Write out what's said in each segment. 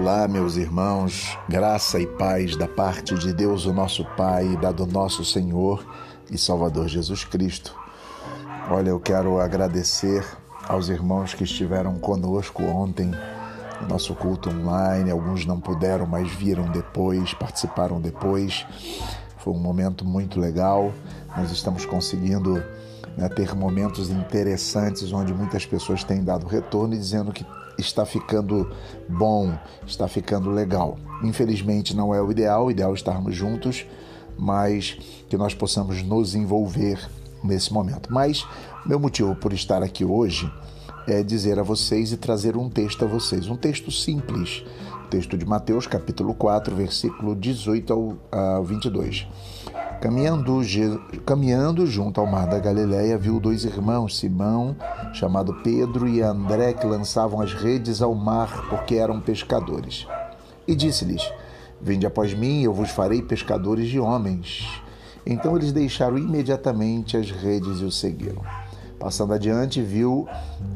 Olá, meus irmãos, graça e paz da parte de Deus, o nosso Pai, e da do nosso Senhor e Salvador Jesus Cristo. Olha, eu quero agradecer aos irmãos que estiveram conosco ontem no nosso culto online. Alguns não puderam, mas viram depois, participaram depois. Foi um momento muito legal. Nós estamos conseguindo né, ter momentos interessantes onde muitas pessoas têm dado retorno e dizendo que está ficando bom, está ficando legal. Infelizmente não é o ideal, o ideal é estarmos juntos, mas que nós possamos nos envolver nesse momento. Mas meu motivo por estar aqui hoje é dizer a vocês e trazer um texto a vocês, um texto simples, texto de Mateus, capítulo 4, versículo 18 ao 22. Caminhando, caminhando junto ao mar da Galiléia, viu dois irmãos, Simão, chamado Pedro, e André, que lançavam as redes ao mar porque eram pescadores. E disse-lhes: Vinde após mim, eu vos farei pescadores de homens. Então eles deixaram imediatamente as redes e o seguiram. Passando adiante, viu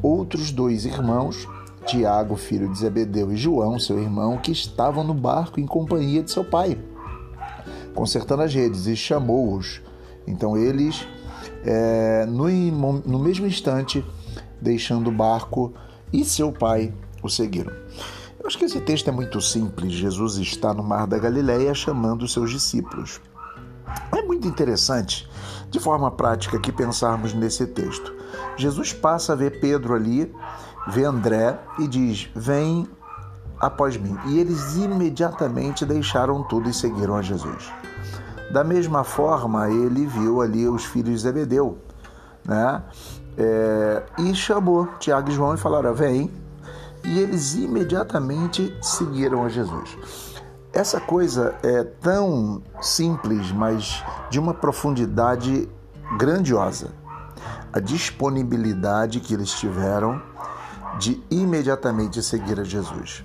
outros dois irmãos, Tiago, filho de Zebedeu, e João, seu irmão, que estavam no barco em companhia de seu pai consertando as redes, e chamou-os. Então eles, é, no, no mesmo instante, deixando o barco e seu pai o seguiram. Eu acho que esse texto é muito simples. Jesus está no mar da Galileia chamando seus discípulos. É muito interessante, de forma prática, que pensarmos nesse texto. Jesus passa a ver Pedro ali, vê André e diz: Vem após mim. E eles imediatamente deixaram tudo e seguiram a Jesus. Da mesma forma, ele viu ali os filhos de Zebedeu, né? É, e chamou Tiago e João e falaram: Vem. E eles imediatamente seguiram a Jesus. Essa coisa é tão simples, mas de uma profundidade grandiosa. A disponibilidade que eles tiveram de imediatamente seguir a Jesus.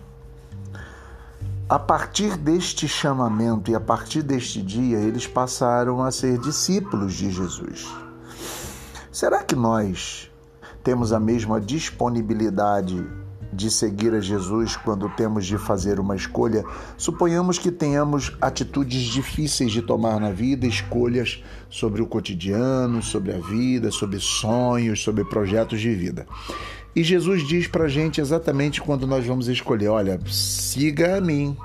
A partir deste chamamento e a partir deste dia, eles passaram a ser discípulos de Jesus. Será que nós temos a mesma disponibilidade de seguir a Jesus quando temos de fazer uma escolha? Suponhamos que tenhamos atitudes difíceis de tomar na vida, escolhas sobre o cotidiano, sobre a vida, sobre sonhos, sobre projetos de vida. E Jesus diz para a gente exatamente quando nós vamos escolher: olha, siga a mim.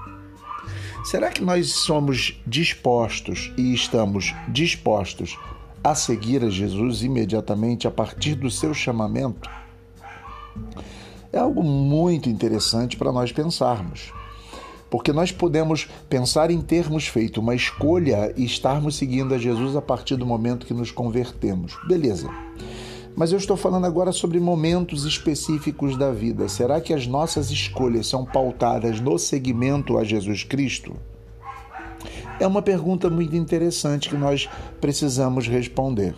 Será que nós somos dispostos e estamos dispostos a seguir a Jesus imediatamente a partir do seu chamamento? É algo muito interessante para nós pensarmos. Porque nós podemos pensar em termos feito uma escolha e estarmos seguindo a Jesus a partir do momento que nos convertemos. Beleza. Mas eu estou falando agora sobre momentos específicos da vida. Será que as nossas escolhas são pautadas no seguimento a Jesus Cristo? É uma pergunta muito interessante que nós precisamos responder.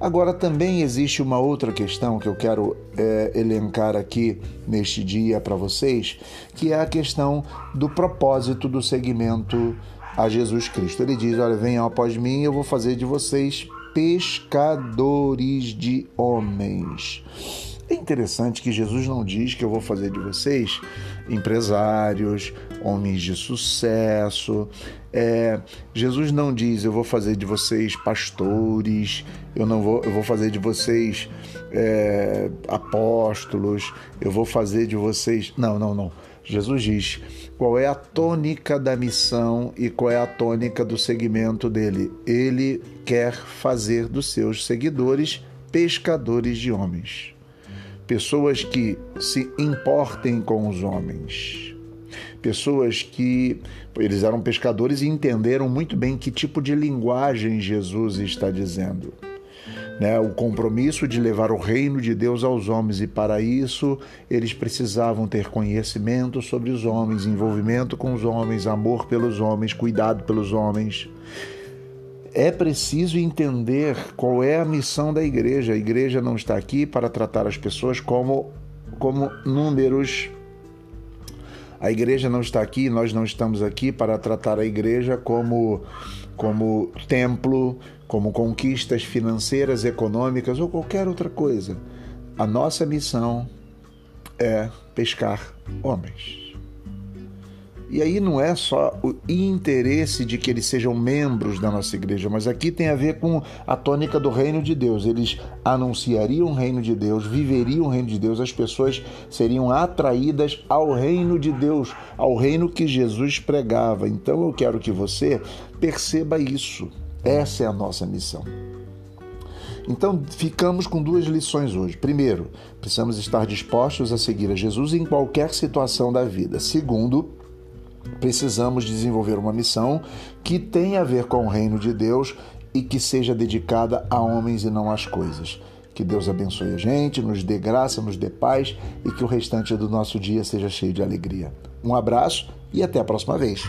Agora, também existe uma outra questão que eu quero é, elencar aqui neste dia para vocês, que é a questão do propósito do segmento a Jesus Cristo. Ele diz: Olha, venham após mim, eu vou fazer de vocês pescadores de homens. É interessante que Jesus não diz que eu vou fazer de vocês empresários, homens de sucesso. É, Jesus não diz eu vou fazer de vocês pastores, eu não vou, eu vou fazer de vocês é, apóstolos, eu vou fazer de vocês. Não, não, não. Jesus diz qual é a tônica da missão e qual é a tônica do segmento dele. Ele quer fazer dos seus seguidores pescadores de homens, pessoas que se importem com os homens, pessoas que eles eram pescadores e entenderam muito bem que tipo de linguagem Jesus está dizendo né, o compromisso de levar o reino de Deus aos homens, e para isso eles precisavam ter conhecimento sobre os homens, envolvimento com os homens, amor pelos homens, cuidado pelos homens. É preciso entender qual é a missão da igreja. A igreja não está aqui para tratar as pessoas como, como números. A igreja não está aqui, nós não estamos aqui para tratar a igreja como, como templo, como conquistas financeiras, econômicas ou qualquer outra coisa. A nossa missão é pescar homens. E aí não é só o interesse de que eles sejam membros da nossa igreja, mas aqui tem a ver com a tônica do reino de Deus. Eles anunciariam o reino de Deus, viveriam o reino de Deus, as pessoas seriam atraídas ao reino de Deus, ao reino que Jesus pregava. Então eu quero que você perceba isso. Essa é a nossa missão. Então, ficamos com duas lições hoje. Primeiro, precisamos estar dispostos a seguir a Jesus em qualquer situação da vida. Segundo, precisamos desenvolver uma missão que tenha a ver com o reino de Deus e que seja dedicada a homens e não às coisas. Que Deus abençoe a gente, nos dê graça, nos dê paz e que o restante do nosso dia seja cheio de alegria. Um abraço e até a próxima vez.